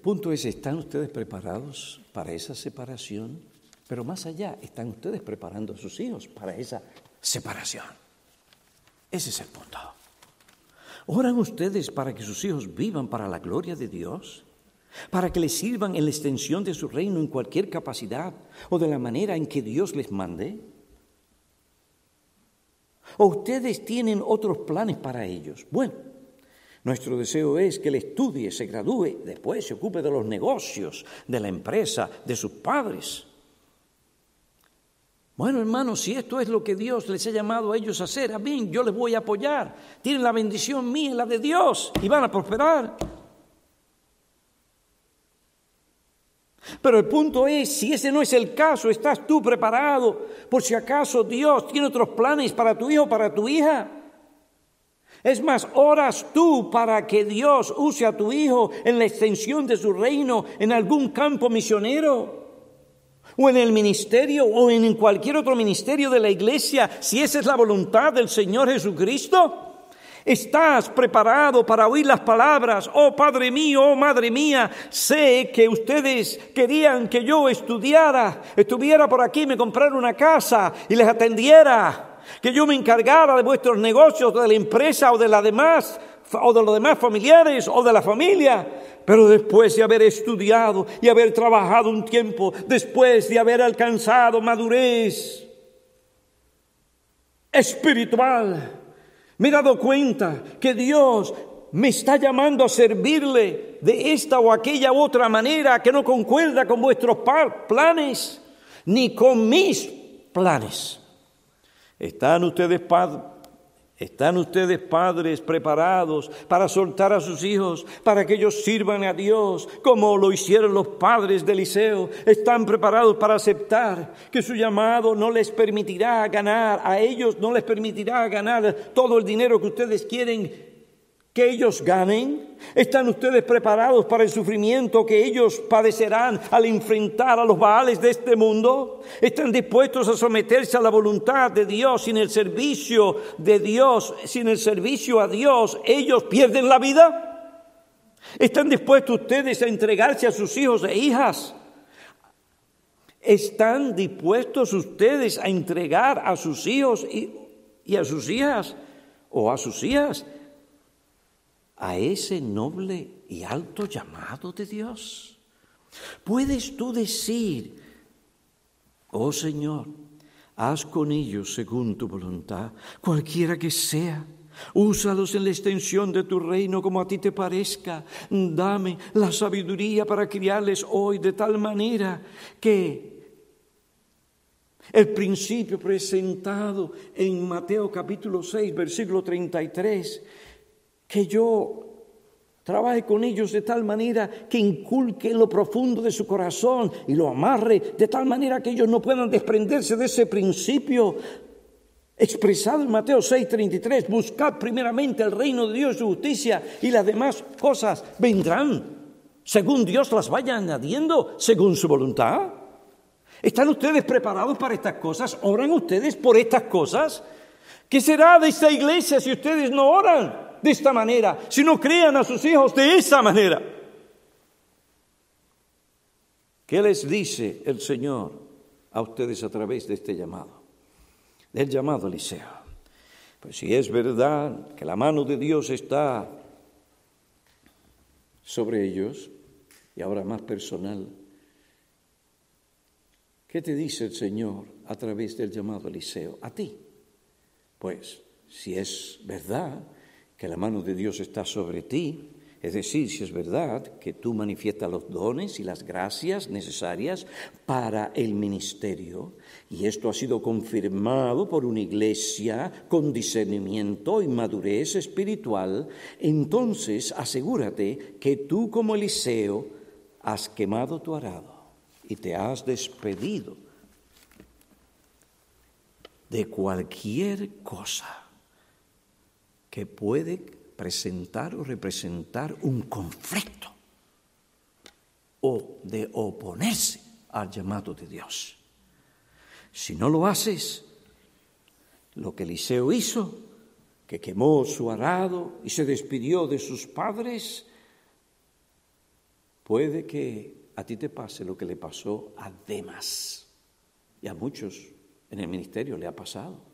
Punto es, ¿están ustedes preparados para esa separación? Pero más allá, ¿están ustedes preparando a sus hijos para esa separación? Ese es el punto. ¿Oran ustedes para que sus hijos vivan para la gloria de Dios? para que les sirvan en la extensión de su reino en cualquier capacidad o de la manera en que Dios les mande? ¿O ustedes tienen otros planes para ellos? Bueno, nuestro deseo es que él estudie, se gradúe, después se ocupe de los negocios, de la empresa, de sus padres. Bueno, hermanos, si esto es lo que Dios les ha llamado a ellos a hacer, a mí yo les voy a apoyar. Tienen la bendición mía la de Dios y van a prosperar. Pero el punto es, si ese no es el caso, ¿estás tú preparado por si acaso Dios tiene otros planes para tu hijo para tu hija? Es más, oras tú para que Dios use a tu hijo en la extensión de su reino en algún campo misionero o en el ministerio o en cualquier otro ministerio de la iglesia, si esa es la voluntad del Señor Jesucristo. ¿Estás preparado para oír las palabras? Oh Padre mío, oh Madre mía, sé que ustedes querían que yo estudiara, estuviera por aquí, me comprara una casa y les atendiera, que yo me encargara de vuestros negocios, de la empresa o de la demás, o de los demás familiares o de la familia. Pero después de haber estudiado y haber trabajado un tiempo, después de haber alcanzado madurez espiritual, me he dado cuenta que Dios me está llamando a servirle de esta o aquella otra manera que no concuerda con vuestros planes ni con mis planes. ¿Están ustedes ¿Están ustedes padres preparados para soltar a sus hijos, para que ellos sirvan a Dios como lo hicieron los padres de Eliseo? ¿Están preparados para aceptar que su llamado no les permitirá ganar, a ellos no les permitirá ganar todo el dinero que ustedes quieren que ellos ganen? ¿Están ustedes preparados para el sufrimiento que ellos padecerán al enfrentar a los baales de este mundo? ¿Están dispuestos a someterse a la voluntad de Dios sin el servicio de Dios, sin el servicio a Dios, ellos pierden la vida? ¿Están dispuestos ustedes a entregarse a sus hijos e hijas? ¿Están dispuestos ustedes a entregar a sus hijos y, y a sus hijas o a sus hijas a ese noble y alto llamado de Dios? ¿Puedes tú decir, oh Señor, haz con ellos según tu voluntad, cualquiera que sea? Úsalos en la extensión de tu reino como a ti te parezca. Dame la sabiduría para criarles hoy de tal manera que el principio presentado en Mateo capítulo 6, versículo 33, que yo trabaje con ellos de tal manera que inculque en lo profundo de su corazón y lo amarre de tal manera que ellos no puedan desprenderse de ese principio. expresado en Mateo 6:33, buscad primeramente el reino de Dios y su justicia y las demás cosas vendrán, según Dios las vaya añadiendo, según su voluntad. ¿Están ustedes preparados para estas cosas? ¿Oran ustedes por estas cosas? ¿Qué será de esta iglesia si ustedes no oran de esta manera, si no crean a sus hijos de esa manera? ¿Qué les dice el Señor a ustedes a través de este llamado? Del llamado Eliseo. Pues si es verdad que la mano de Dios está sobre ellos, y ahora más personal, ¿Qué te dice el Señor a través del llamado Eliseo? A ti. Pues si es verdad que la mano de Dios está sobre ti, es decir, si es verdad que tú manifiestas los dones y las gracias necesarias para el ministerio, y esto ha sido confirmado por una iglesia con discernimiento y madurez espiritual, entonces asegúrate que tú como Eliseo has quemado tu arado y te has despedido de cualquier cosa que puede presentar o representar un conflicto o de oponerse al llamado de Dios. Si no lo haces, lo que Eliseo hizo, que quemó su arado y se despidió de sus padres, puede que a ti te pase lo que le pasó a Demas y a muchos en el ministerio le ha pasado.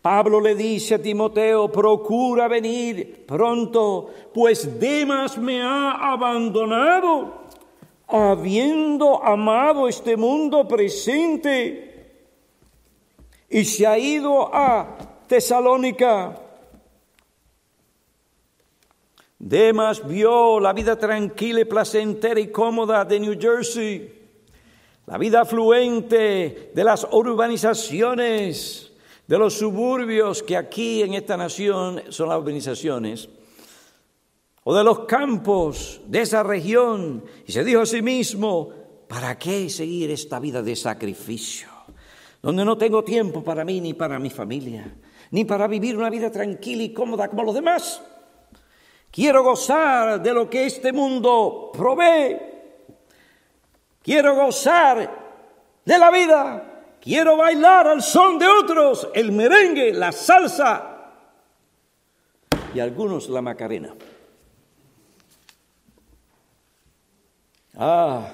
Pablo le dice a Timoteo, procura venir pronto, pues Demas me ha abandonado, habiendo amado este mundo presente, y se ha ido a Tesalónica. Demas vio la vida tranquila y placentera y cómoda de New Jersey, la vida afluente de las urbanizaciones, de los suburbios que aquí en esta nación son las urbanizaciones, o de los campos de esa región, y se dijo a sí mismo, ¿para qué seguir esta vida de sacrificio? Donde no tengo tiempo para mí ni para mi familia, ni para vivir una vida tranquila y cómoda como los demás. Quiero gozar de lo que este mundo provee. Quiero gozar de la vida. Quiero bailar al son de otros, el merengue, la salsa y algunos la macarena. Ah,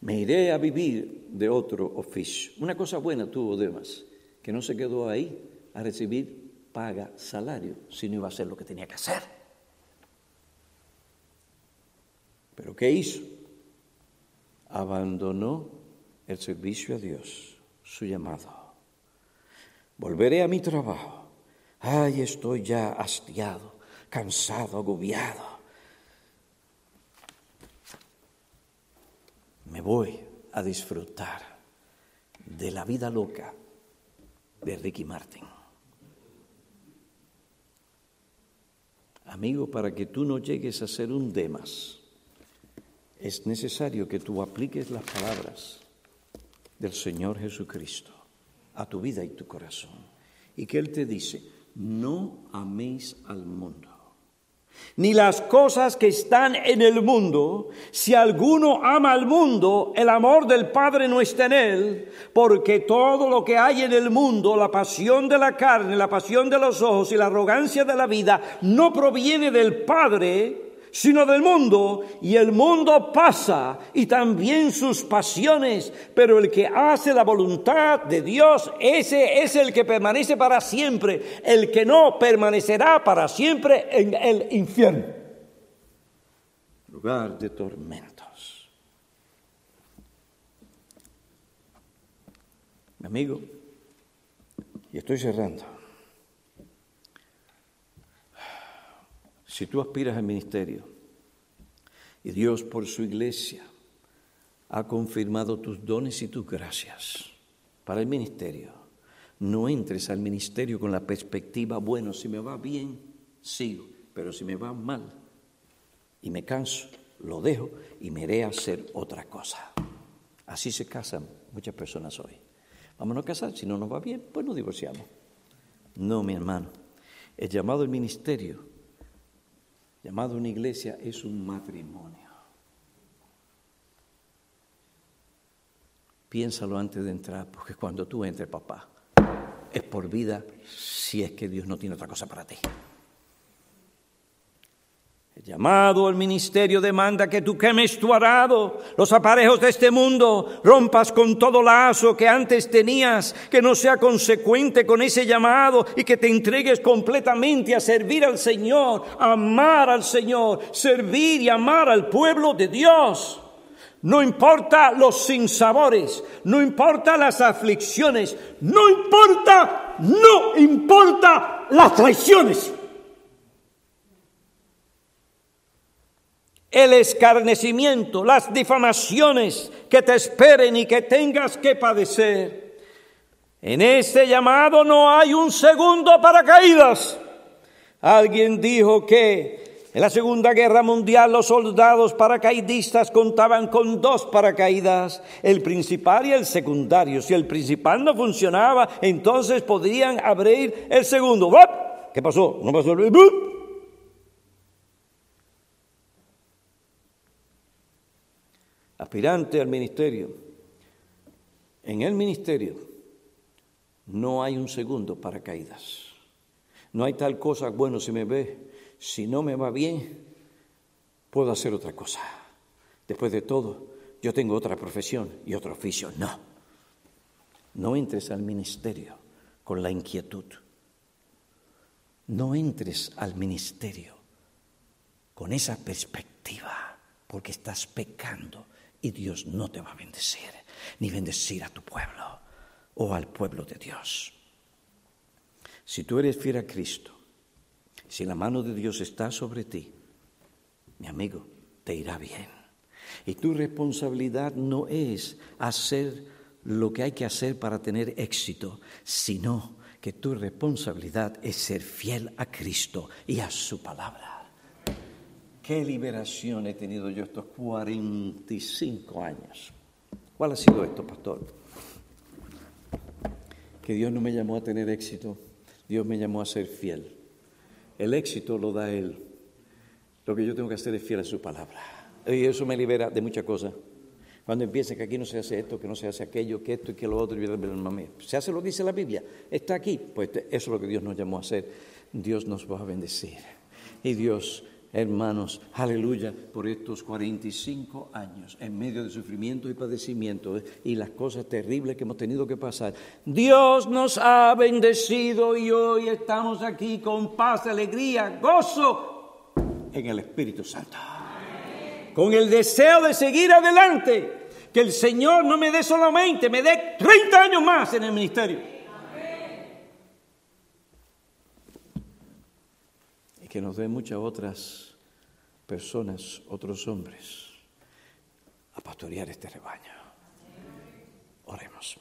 me iré a vivir de otro oficio. Una cosa buena tuvo Demas, que no se quedó ahí a recibir paga, salario, sino iba a hacer lo que tenía que hacer. Pero ¿qué hizo? Abandonó el servicio a Dios, su llamado. Volveré a mi trabajo. Ay, estoy ya hastiado, cansado, agobiado. Me voy a disfrutar de la vida loca de Ricky Martin. Amigo, para que tú no llegues a ser un Demas, es necesario que tú apliques las palabras del Señor Jesucristo a tu vida y tu corazón. Y que Él te dice, no améis al mundo, ni las cosas que están en el mundo. Si alguno ama al mundo, el amor del Padre no está en él, porque todo lo que hay en el mundo, la pasión de la carne, la pasión de los ojos y la arrogancia de la vida, no proviene del Padre, sino del mundo, y el mundo pasa y también sus pasiones, pero el que hace la voluntad de Dios, ese es el que permanece para siempre, el que no permanecerá para siempre en el infierno, lugar de tormentos. Mi amigo, y estoy cerrando. Si tú aspiras al ministerio y Dios por su iglesia ha confirmado tus dones y tus gracias para el ministerio, no entres al ministerio con la perspectiva, bueno, si me va bien, sigo, pero si me va mal y me canso, lo dejo y me iré a hacer otra cosa. Así se casan muchas personas hoy. vámonos a casar, si no nos va bien, pues nos divorciamos. No, mi hermano, el llamado al ministerio, llamado una iglesia, es un matrimonio. Piénsalo antes de entrar, porque cuando tú entres, papá, es por vida si es que Dios no tiene otra cosa para ti. El llamado al ministerio demanda que tú quemes tu arado, los aparejos de este mundo, rompas con todo lazo que antes tenías, que no sea consecuente con ese llamado y que te entregues completamente a servir al Señor, amar al Señor, servir y amar al pueblo de Dios. No importa los sinsabores, no importa las aflicciones, no importa, no importa las traiciones. El escarnecimiento, las difamaciones que te esperen y que tengas que padecer. En este llamado no hay un segundo para caídas. Alguien dijo que en la Segunda Guerra Mundial los soldados paracaidistas contaban con dos paracaídas, el principal y el secundario. Si el principal no funcionaba, entonces podían abrir el segundo. ¿Qué pasó? ¿No pasó el... Aspirante al ministerio. En el ministerio no hay un segundo paracaídas. No hay tal cosa, bueno, si me ve si no me va bien, puedo hacer otra cosa. Después de todo, yo tengo otra profesión y otro oficio. No, no entres al ministerio con la inquietud. No entres al ministerio con esa perspectiva, porque estás pecando y Dios no te va a bendecir, ni bendecir a tu pueblo o al pueblo de Dios. Si tú eres fiel a Cristo, si la mano de Dios está sobre ti, mi amigo, te irá bien. Y tu responsabilidad no es hacer lo que hay que hacer para tener éxito, sino que tu responsabilidad es ser fiel a Cristo y a su palabra. Qué liberación he tenido yo estos 45 años. ¿Cuál ha sido esto, pastor? Que Dios no me llamó a tener éxito, Dios me llamó a ser fiel. El éxito lo da Él. Lo que yo tengo que hacer es fiel a su palabra. Y eso me libera de muchas cosas. Cuando empieza que aquí no se hace esto, que no se hace aquello, que esto y que lo otro, se hace lo que dice la Biblia, está aquí, pues eso es lo que Dios nos llamó a hacer. Dios nos va a bendecir. Y Dios hermanos, aleluya, por estos 45 años, en medio de sufrimiento y padecimiento eh, y las cosas terribles que hemos tenido que pasar. Dios nos ha bendecido y hoy estamos aquí con paz, alegría, gozo en el Espíritu Santo. Con el deseo de seguir adelante, que el Señor no me dé solamente, me dé 30 años más en el ministerio. Que nos dé muchas otras personas, otros hombres, a pastorear este rebaño. Oremos.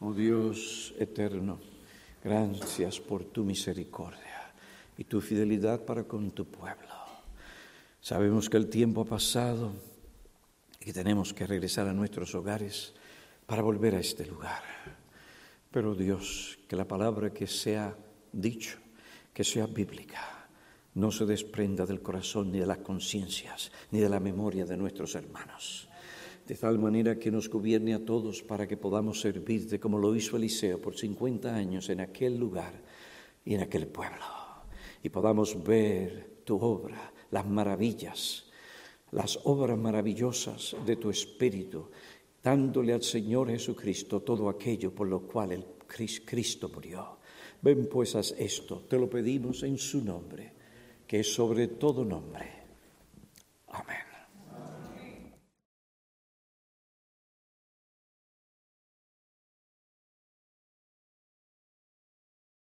Oh Dios eterno, gracias por tu misericordia y tu fidelidad para con tu pueblo. Sabemos que el tiempo ha pasado y que tenemos que regresar a nuestros hogares para volver a este lugar. Pero Dios, que la palabra que sea dicho, que sea bíblica, no se desprenda del corazón ni de las conciencias, ni de la memoria de nuestros hermanos. De tal manera que nos gobierne a todos para que podamos servirte como lo hizo Eliseo por 50 años en aquel lugar y en aquel pueblo. Y podamos ver tu obra, las maravillas, las obras maravillosas de tu Espíritu dándole al Señor Jesucristo todo aquello por lo cual el Cristo murió. Ven pues haz esto, te lo pedimos en su nombre, que es sobre todo nombre. Amén.